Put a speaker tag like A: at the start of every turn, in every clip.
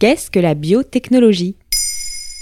A: Qu'est-ce que la biotechnologie?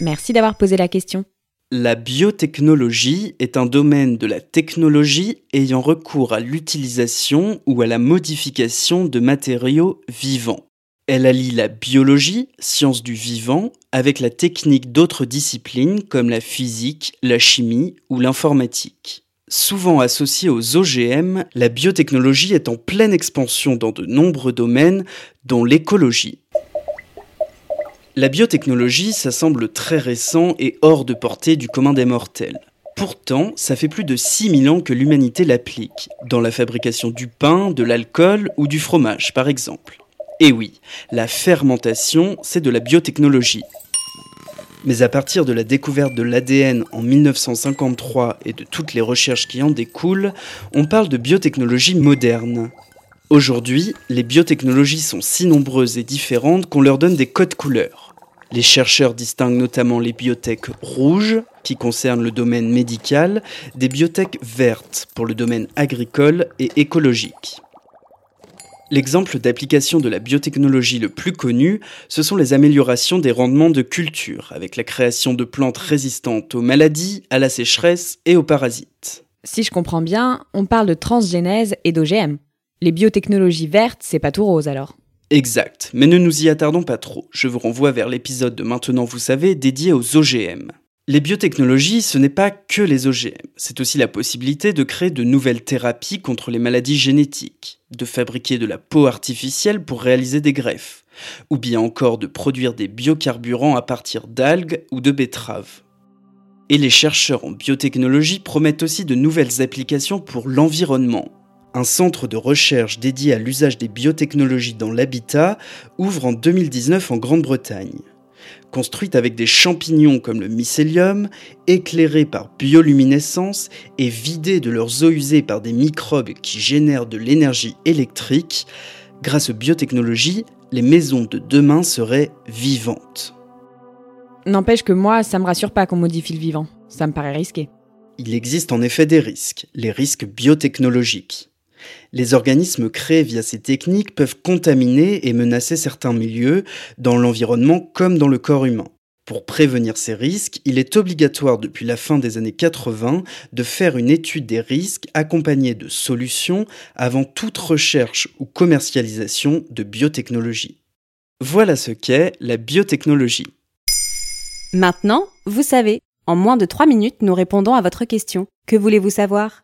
A: Merci d'avoir posé la question.
B: La biotechnologie est un domaine de la technologie ayant recours à l'utilisation ou à la modification de matériaux vivants. Elle allie la biologie, science du vivant, avec la technique d'autres disciplines comme la physique, la chimie ou l'informatique. Souvent associée aux OGM, la biotechnologie est en pleine expansion dans de nombreux domaines, dont l'écologie. La biotechnologie, ça semble très récent et hors de portée du commun des mortels. Pourtant, ça fait plus de 6000 ans que l'humanité l'applique, dans la fabrication du pain, de l'alcool ou du fromage par exemple. Et oui, la fermentation, c'est de la biotechnologie. Mais à partir de la découverte de l'ADN en 1953 et de toutes les recherches qui en découlent, on parle de biotechnologie moderne. Aujourd'hui, les biotechnologies sont si nombreuses et différentes qu'on leur donne des codes couleurs. Les chercheurs distinguent notamment les biotech rouges, qui concernent le domaine médical, des biotech vertes pour le domaine agricole et écologique. L'exemple d'application de la biotechnologie le plus connu, ce sont les améliorations des rendements de culture, avec la création de plantes résistantes aux maladies, à la sécheresse et aux parasites.
A: Si je comprends bien, on parle de transgénèse et d'OGM. Les biotechnologies vertes, c'est pas tout rose alors.
B: Exact, mais ne nous y attardons pas trop. Je vous renvoie vers l'épisode de Maintenant vous savez dédié aux OGM. Les biotechnologies, ce n'est pas que les OGM, c'est aussi la possibilité de créer de nouvelles thérapies contre les maladies génétiques, de fabriquer de la peau artificielle pour réaliser des greffes, ou bien encore de produire des biocarburants à partir d'algues ou de betteraves. Et les chercheurs en biotechnologie promettent aussi de nouvelles applications pour l'environnement. Un centre de recherche dédié à l'usage des biotechnologies dans l'habitat ouvre en 2019 en Grande-Bretagne construite avec des champignons comme le mycélium, éclairés par bioluminescence et vidés de leurs eaux usées par des microbes qui génèrent de l'énergie électrique, grâce aux biotechnologies, les maisons de demain seraient vivantes.
A: N'empêche que moi, ça me rassure pas qu'on modifie le vivant. Ça me paraît risqué.
B: Il existe en effet des risques, les risques biotechnologiques. Les organismes créés via ces techniques peuvent contaminer et menacer certains milieux, dans l'environnement comme dans le corps humain. Pour prévenir ces risques, il est obligatoire depuis la fin des années 80 de faire une étude des risques accompagnée de solutions avant toute recherche ou commercialisation de biotechnologie. Voilà ce qu'est la biotechnologie.
A: Maintenant, vous savez, en moins de 3 minutes, nous répondons à votre question. Que voulez-vous savoir?